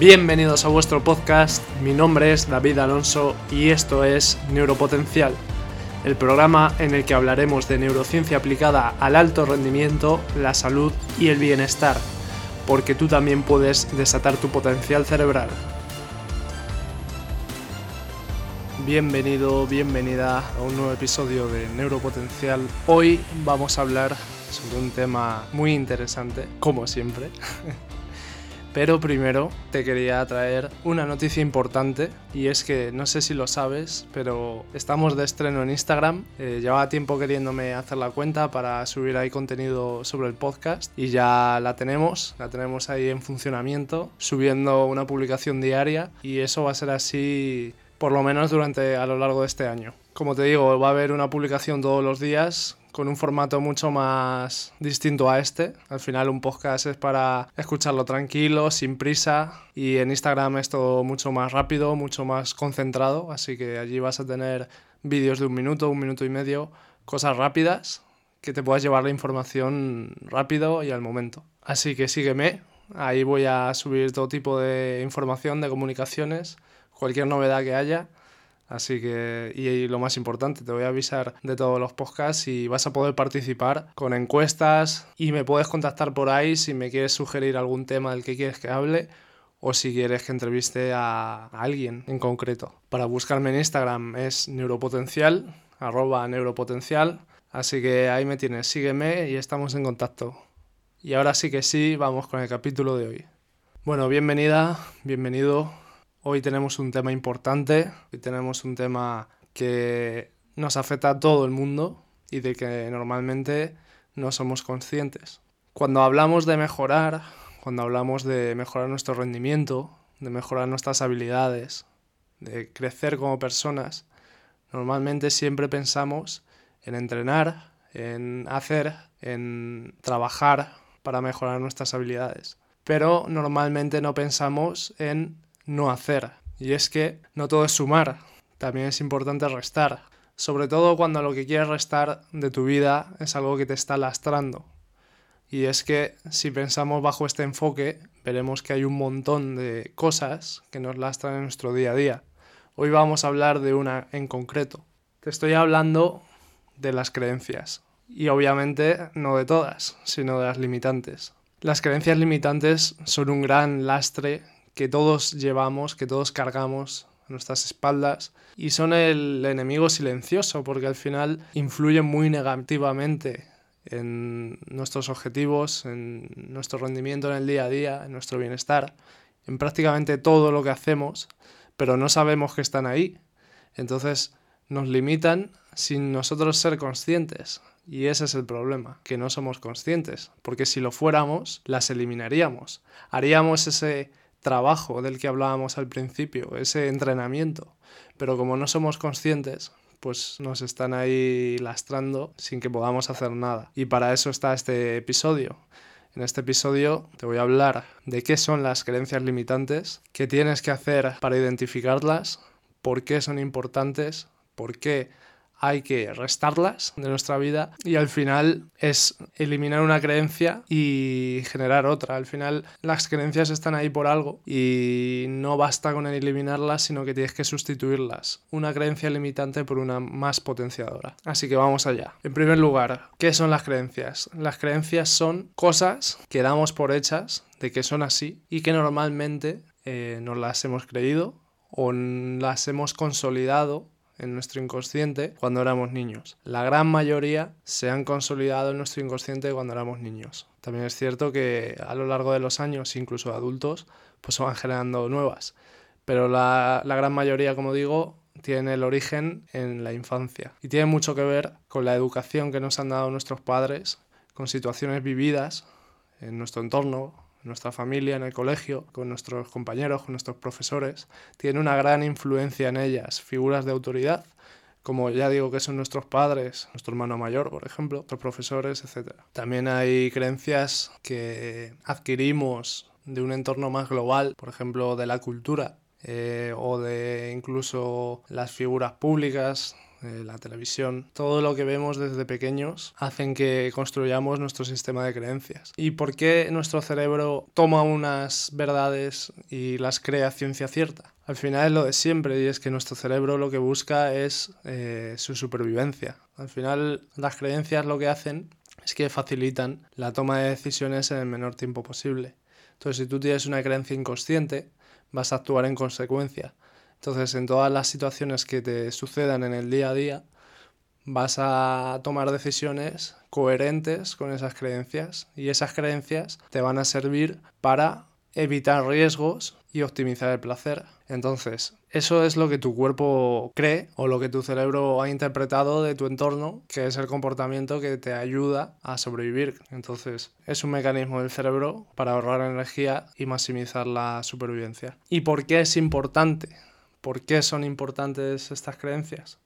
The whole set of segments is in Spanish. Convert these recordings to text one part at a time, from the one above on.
Bienvenidos a vuestro podcast, mi nombre es David Alonso y esto es Neuropotencial, el programa en el que hablaremos de neurociencia aplicada al alto rendimiento, la salud y el bienestar, porque tú también puedes desatar tu potencial cerebral. Bienvenido, bienvenida a un nuevo episodio de Neuropotencial. Hoy vamos a hablar sobre un tema muy interesante, como siempre. Pero primero te quería traer una noticia importante y es que no sé si lo sabes, pero estamos de estreno en Instagram. Eh, llevaba tiempo queriéndome hacer la cuenta para subir ahí contenido sobre el podcast y ya la tenemos, la tenemos ahí en funcionamiento, subiendo una publicación diaria y eso va a ser así por lo menos durante a lo largo de este año. Como te digo, va a haber una publicación todos los días con un formato mucho más distinto a este. Al final un podcast es para escucharlo tranquilo, sin prisa y en Instagram es todo mucho más rápido, mucho más concentrado, así que allí vas a tener vídeos de un minuto, un minuto y medio, cosas rápidas que te puedas llevar la información rápido y al momento. Así que sígueme, ahí voy a subir todo tipo de información, de comunicaciones, cualquier novedad que haya Así que, y, lo más importante, te voy a avisar de todos los podcasts y vas a poder participar con encuestas y me puedes contactar por ahí si me quieres sugerir algún tema del que quieres que hable o si quieres que entreviste a, alguien en concreto. Para buscarme en Instagram es neuropotencial, arroba neuropotencial, así que ahí me tienes, sígueme y estamos en contacto. Y ahora sí que sí, vamos con el capítulo de hoy. Bueno, bienvenida, bienvenido Hoy tenemos un tema importante, hoy tenemos un tema que nos afecta a todo el mundo y de que normalmente no somos conscientes. Cuando hablamos de mejorar, cuando hablamos de mejorar nuestro rendimiento, de mejorar nuestras habilidades, de crecer como personas, normalmente siempre pensamos en entrenar, en hacer, en trabajar para mejorar nuestras habilidades. Pero normalmente no pensamos en no hacer. Y es que no todo es sumar, también es importante restar. Sobre todo cuando lo que quieres restar de tu vida es algo que te está lastrando. Y es que si pensamos bajo este enfoque, veremos que hay un montón de cosas que nos lastran en nuestro día a día. Hoy vamos a hablar de una en concreto. Te estoy hablando de las creencias. Y obviamente no de todas, sino de las limitantes. Las creencias limitantes son un gran lastre que todos llevamos, que todos cargamos a nuestras espaldas y son el enemigo silencioso porque al final influyen muy negativamente en nuestros objetivos, en nuestro rendimiento en el día a día, en nuestro bienestar, en prácticamente todo lo que hacemos, pero no sabemos que están ahí. Entonces nos limitan sin nosotros ser conscientes. Y ese es el problema, que no somos conscientes, porque si lo fuéramos, las eliminaríamos. Haríamos ese trabajo del que hablábamos al principio, ese entrenamiento. Pero como no somos conscientes, pues nos están ahí lastrando sin que podamos hacer nada. Y para eso está este episodio. En este episodio te voy a hablar de qué son las creencias limitantes, qué tienes que hacer para identificarlas, por qué son importantes, por qué hay que restarlas de nuestra vida y al final es eliminar una creencia y generar otra. Al final las creencias están ahí por algo y no basta con eliminarlas, sino que tienes que sustituirlas. Una creencia limitante por una más potenciadora. Así que vamos allá. En primer lugar, ¿qué son las creencias? Las creencias son cosas que damos por hechas de que son así y que normalmente eh, las hemos creído o las hemos consolidado en nuestro inconsciente cuando éramos niños. La gran mayoría se han consolidado en nuestro inconsciente cuando éramos niños. También es cierto que a lo largo de los años, incluso adultos, pues se van generando nuevas. Pero la, la gran mayoría, como digo, tiene el origen en la infancia y tiene mucho que ver con la educación que nos han dado nuestros padres, con situaciones vividas en nuestro entorno, nuestra familia, en el colegio, con nuestros compañeros, con nuestros profesores, tiene una gran influencia en ellas, figuras de autoridad, como ya digo que son nuestros padres, nuestro hermano mayor, por ejemplo, nuestros profesores, etc. También hay creencias que adquirimos de un entorno más global, por ejemplo, de la cultura, eh, o de incluso las figuras públicas eh, la televisión, todo lo que vemos desde pequeños hacen que construyamos nuestro sistema de creencias. ¿Y por qué nuestro cerebro toma unas verdades y las crea ciencia cierta? Al final es lo de siempre y es que nuestro cerebro lo que busca es eh, su supervivencia. Al final las creencias lo que hacen es que facilitan la toma de decisiones en el menor tiempo posible. Entonces si tú tienes una creencia inconsciente, vas a actuar en consecuencia. Entonces, en todas las situaciones que te sucedan en el día a día, vas a tomar decisiones coherentes con esas creencias y esas creencias te van a servir para evitar riesgos y optimizar el placer. Entonces, eso es lo que tu cuerpo cree o lo que tu cerebro ha interpretado de tu entorno, que es el comportamiento que te ayuda a sobrevivir. Entonces, es un mecanismo del cerebro para ahorrar energía y maximizar la supervivencia. ¿Y por qué es importante? ¿Por qué son importantes estas creencias?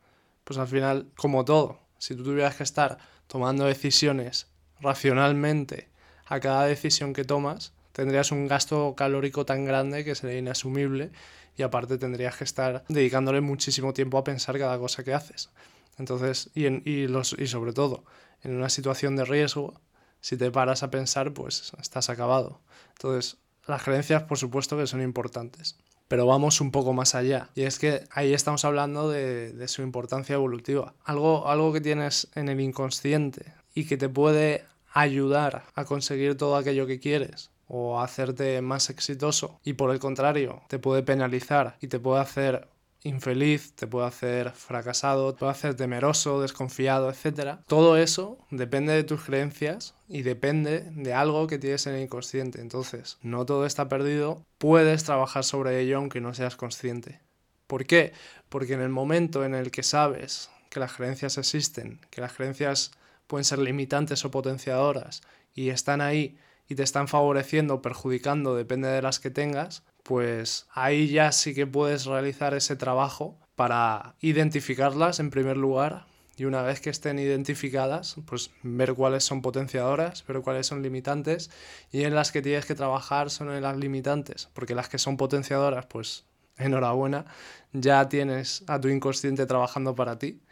Pues al final, como todo, si tú tuvieras que estar tomando decisiones racionalmente a cada decisión que tomas, tendrías un gasto calórico tan grande que sería inasumible y aparte tendrías que estar dedicándole muchísimo tiempo a pensar cada cosa que haces. Entonces, y, y, los, y sobre todo, en una situación de riesgo, si te paras a pensar, pues estás acabado. Entonces, las creencias, por supuesto, que son importantes pero vamos un poco más allá. Y es que ahí estamos hablando de, su importancia evolutiva. Algo, algo que tienes en el inconsciente y que te puede ayudar a conseguir todo aquello que quieres o hacerte más exitoso y por el contrario te puede penalizar y te puede hacer infeliz, te puede hacer fracasado, te puede hacer temeroso, desconfiado, etc. Todo eso depende de tus creencias y depende de algo que tienes en el inconsciente. Entonces, no todo está perdido, puedes trabajar sobre ello aunque no seas consciente. ¿Por qué? Porque en el momento en el que sabes que las creencias existen, que las creencias pueden ser limitantes o potenciadoras y están ahí y te están favoreciendo o perjudicando, depende de las que tengas, pues ahí ya sí que puedes realizar ese trabajo para identificarlas en primer lugar y una vez que estén identificadas, pues ver cuáles son potenciadoras, ver cuáles son limitantes y en las que tienes que trabajar son en las limitantes, porque las que son potenciadoras, pues enhorabuena, ya tienes a tu inconsciente trabajando para ti,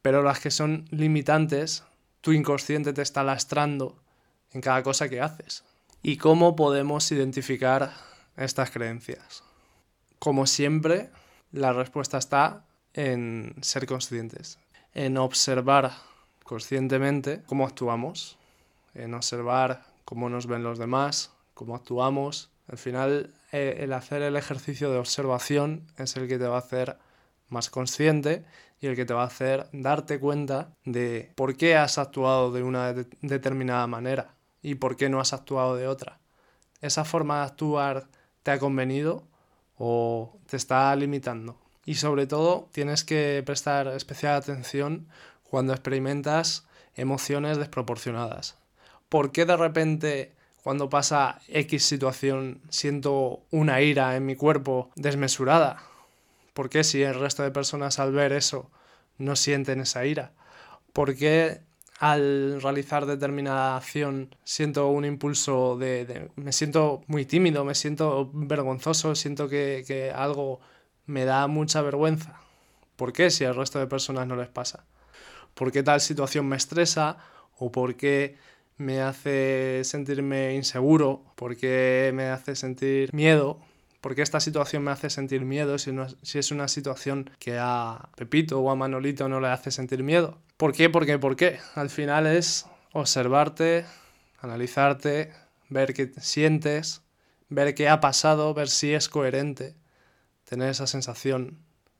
pero las que son limitantes, tu inconsciente te está lastrando en cada cosa que haces. ¿Y cómo podemos identificar estas creencias? Como siempre, la respuesta está en ser conscientes, en observar conscientemente cómo actuamos, en observar cómo nos ven los demás, cómo actuamos. Al final, eh, el hacer el ejercicio de observación es el que te va a hacer más consciente y el que te va a hacer darte cuenta de por qué has actuado de una determinada manera y por qué no has actuado de otra. ¿Esa forma de actuar te ha convenido o te está limitando? Y sobre todo tienes que prestar especial atención cuando experimentas emociones desproporcionadas. ¿Por qué de repente cuando pasa X situación siento una ira en mi cuerpo desmesurada? ¿Por qué si el resto de personas al ver eso no sienten esa ira? ¿Por qué al realizar determinada acción siento un impulso de, me siento muy tímido, me siento vergonzoso, siento que, que, algo me da mucha vergüenza. ¿Por qué si al resto de personas no les pasa? ¿Por qué tal situación me estresa? ¿O por qué me hace sentirme inseguro? ¿Por qué me hace sentir miedo? ¿Por qué esta situación me hace sentir miedo si, si es una situación que a Pepito o a Manolito no le hace sentir miedo? ¿Por qué? ¿Por qué? ¿Por qué? Al final es observarte, analizarte, ver qué sientes, ver qué ha pasado, ver si es coherente, tener esa sensación,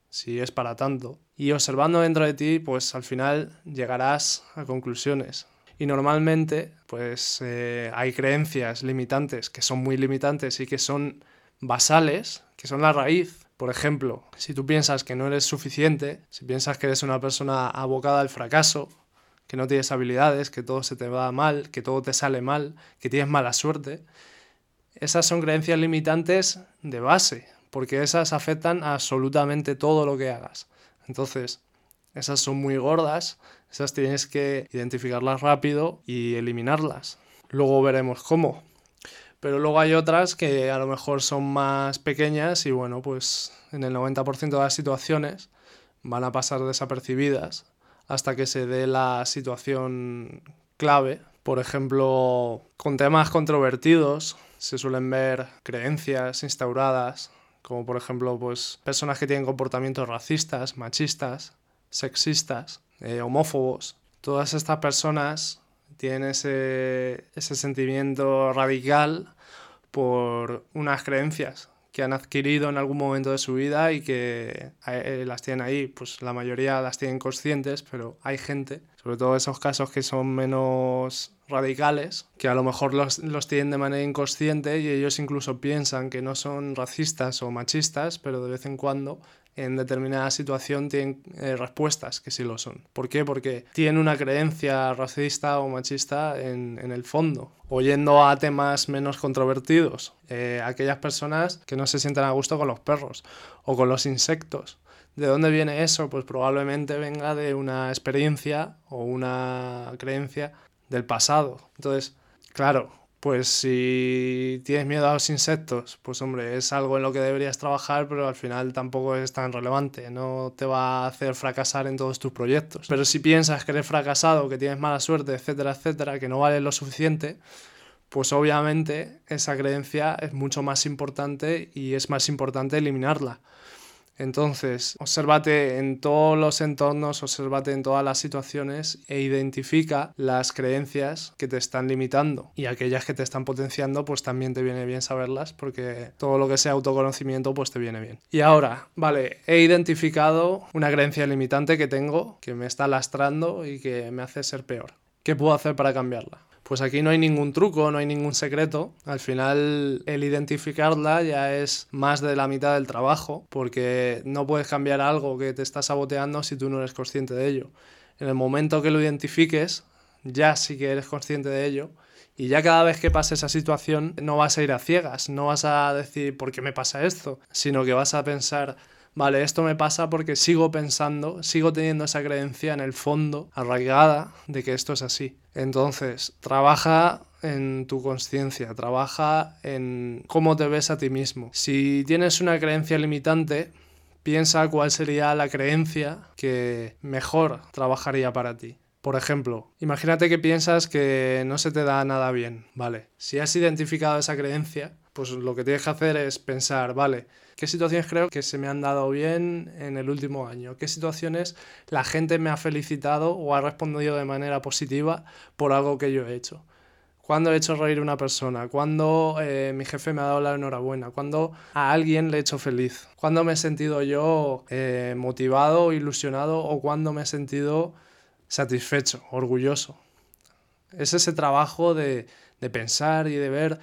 si es para tanto. Y observando dentro de ti, pues al final llegarás a conclusiones. Y normalmente, pues eh, hay creencias limitantes que son muy limitantes y que son basales, que son la raíz. Por ejemplo, si tú piensas que no eres suficiente, si piensas que eres una persona abocada al fracaso, que no tienes habilidades, que todo se te va mal, que todo te sale mal, que tienes mala suerte, esas son creencias limitantes de base, porque esas afectan a absolutamente todo lo que hagas. Entonces, esas son muy gordas, esas tienes que identificarlas rápido y eliminarlas. Luego veremos cómo. Pero luego hay otras que a lo mejor son más pequeñas y bueno, pues en el 90% de las situaciones van a pasar desapercibidas hasta que se dé la situación clave. Por ejemplo, con temas controvertidos se suelen ver creencias instauradas, como por ejemplo pues, personas que tienen comportamientos racistas, machistas, sexistas, eh, homófobos. Todas estas personas tienen ese, ese sentimiento radical por unas creencias que han adquirido en algún momento de su vida y que eh, las tienen ahí. Pues la mayoría las tienen conscientes, pero hay gente, sobre todo esos casos que son menos radicales, que a lo mejor los, los tienen de manera inconsciente y ellos incluso piensan que no son racistas o machistas, pero de vez en cuando en determinada situación tienen eh, respuestas que sí lo son. ¿Por qué? Porque tienen una creencia racista o machista en, en el fondo. Oyendo a temas menos controvertidos, eh, aquellas personas que no se sientan a gusto con los perros o con los insectos. ¿De dónde viene eso? Pues probablemente venga de una experiencia o una creencia del pasado. Entonces, claro, pues si tienes miedo a los insectos, pues hombre, es algo en lo que deberías trabajar, pero al final tampoco es tan relevante, no te va a hacer fracasar en todos tus proyectos. Pero si piensas que eres fracasado, que tienes mala suerte, etcétera, etcétera, que no vale lo suficiente, pues obviamente esa creencia es mucho más importante y es más importante eliminarla. Entonces, obsérvate en todos los entornos, obsérvate en todas las situaciones e identifica las creencias que te están limitando y aquellas que te están potenciando, pues también te viene bien saberlas porque todo lo que sea autoconocimiento, pues te viene bien. Y ahora, vale, he identificado una creencia limitante que tengo que me está lastrando y que me hace ser peor. ¿Qué puedo hacer para cambiarla? Pues aquí no hay ningún truco, no hay ningún secreto. Al final el identificarla ya es más de la mitad del trabajo, porque no puedes cambiar algo que te está saboteando si tú no eres consciente de ello. En el momento que lo identifiques, ya sí que eres consciente de ello. Y ya cada vez que pase esa situación no vas a ir a ciegas, no vas a decir por qué me pasa esto, sino que vas a pensar, vale, esto me pasa porque sigo pensando, sigo teniendo esa creencia en el fondo, arraigada, de que esto es así. Entonces, trabaja en tu conciencia, trabaja en cómo te ves a ti mismo. Si tienes una creencia limitante, piensa cuál sería la creencia que mejor trabajaría para ti. Por ejemplo, imagínate que piensas que no se te da nada bien, ¿vale? Si has identificado esa creencia, pues lo que tienes que hacer es pensar, vale, ¿qué situaciones creo que se me han dado bien en el último año? ¿Qué situaciones la gente me ha felicitado o ha respondido de manera positiva por algo que yo he hecho? ¿Cuándo he hecho reír a una persona? ¿Cuándo eh, mi jefe me ha dado la enhorabuena? ¿Cuándo a alguien le he hecho feliz? ¿Cuándo me he sentido yo eh, motivado, ilusionado o cuándo me he sentido satisfecho, orgulloso? Es ese trabajo de, de pensar y de ver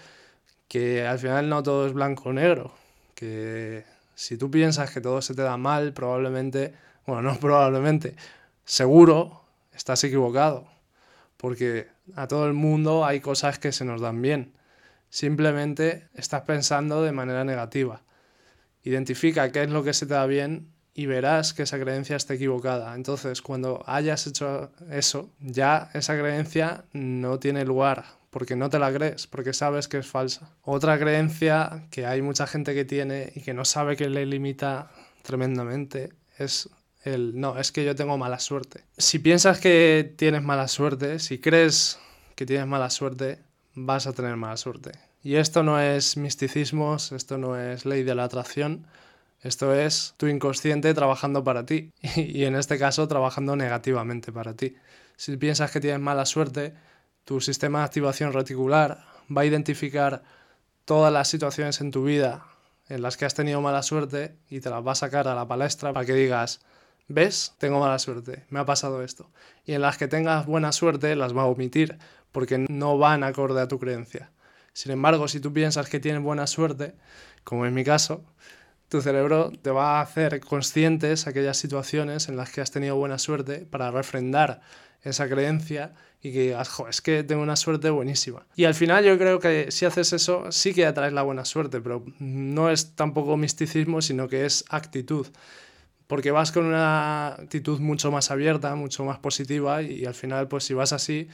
que al final no todo es blanco o negro, que si tú piensas que todo se te da mal, probablemente, bueno, no probablemente, seguro estás equivocado, porque a todo el mundo hay cosas que se nos dan bien. Simplemente estás pensando de manera negativa. Identifica qué es lo que se te da bien y verás que esa creencia está equivocada. Entonces, cuando hayas hecho eso, ya esa creencia no tiene lugar porque no te la crees, porque sabes que es falsa. Otra creencia que hay mucha gente que tiene y que no sabe que le limita tremendamente es el no, es que yo tengo mala suerte. Si piensas que tienes mala suerte, si crees que tienes mala suerte, vas a tener mala suerte. Y esto no es misticismos, esto no es ley de la atracción, esto es tu inconsciente trabajando para ti y en este caso trabajando negativamente para ti. Si piensas que tienes mala suerte, tu sistema de activación reticular va a identificar todas las situaciones en tu vida en las que has tenido mala suerte y te las va a sacar a la palestra para que digas, ves, tengo mala suerte, me ha pasado esto. Y en las que tengas buena suerte las va a omitir porque no van acorde a tu creencia. Sin embargo, si tú piensas que tienes buena suerte, como en mi caso, tu cerebro te va a hacer conscientes aquellas situaciones en las que has tenido buena suerte para refrendar esa creencia y que digas, jo, es que tengo una suerte buenísima. Y al final yo creo que si haces eso sí que atraes la buena suerte, pero no es tampoco misticismo, sino que es actitud. Porque vas con una actitud mucho más abierta, mucho más positiva y, al final pues si vas así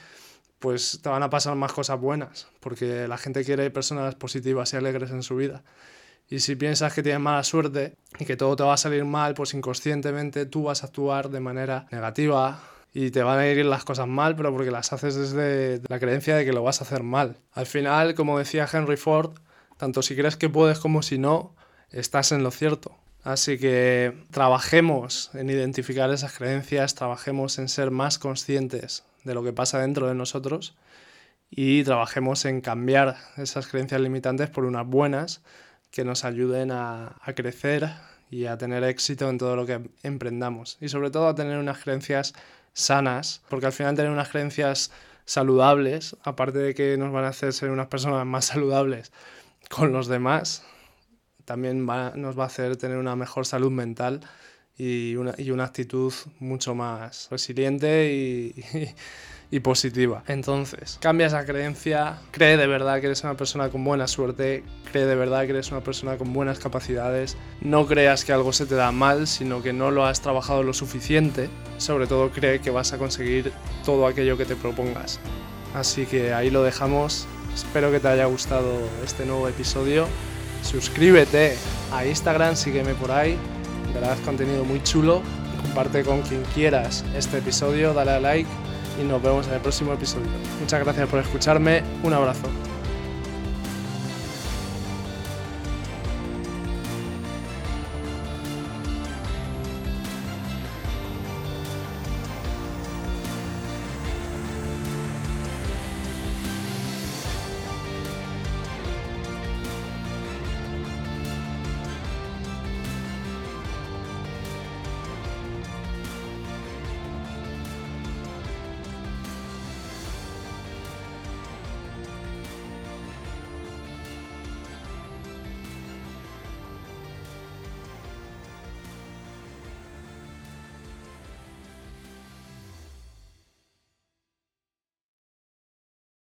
pues te van a pasar más cosas buenas, porque la gente quiere personas positivas y alegres en su vida. Y si piensas que tienes mala suerte y que todo te va a salir mal, pues inconscientemente tú vas a actuar de manera negativa y te van a ir las cosas mal, pero porque las haces desde la creencia de que lo vas a hacer mal. Al final, como decía Henry Ford, tanto si crees que puedes como si no, estás en lo cierto. Así que trabajemos en identificar esas creencias, trabajemos en ser más conscientes de lo que pasa dentro de nosotros y trabajemos en cambiar esas creencias limitantes por unas buenas que nos ayuden a, crecer y a tener éxito en todo lo que emprendamos. Y sobre todo a tener unas creencias sanas, porque al final tener unas creencias saludables, aparte de que nos van a hacer ser unas personas más saludables con los demás, también nos va a hacer tener una mejor salud mental y una, y una actitud mucho más resiliente y, y positiva. Entonces, cambia esa creencia, cree de verdad que eres una persona con buena suerte, cree de verdad que eres una persona con buenas capacidades, no creas que algo se te da mal, sino que no lo has trabajado lo suficiente, sobre todo cree que vas a conseguir todo aquello que te propongas. Así que ahí lo dejamos, espero que te haya gustado este nuevo episodio, suscríbete a Instagram, sígueme por ahí, verás contenido muy chulo, comparte con quien quieras este episodio, dale a like y nos vemos en el próximo episodio. Muchas gracias por escucharme, un abrazo.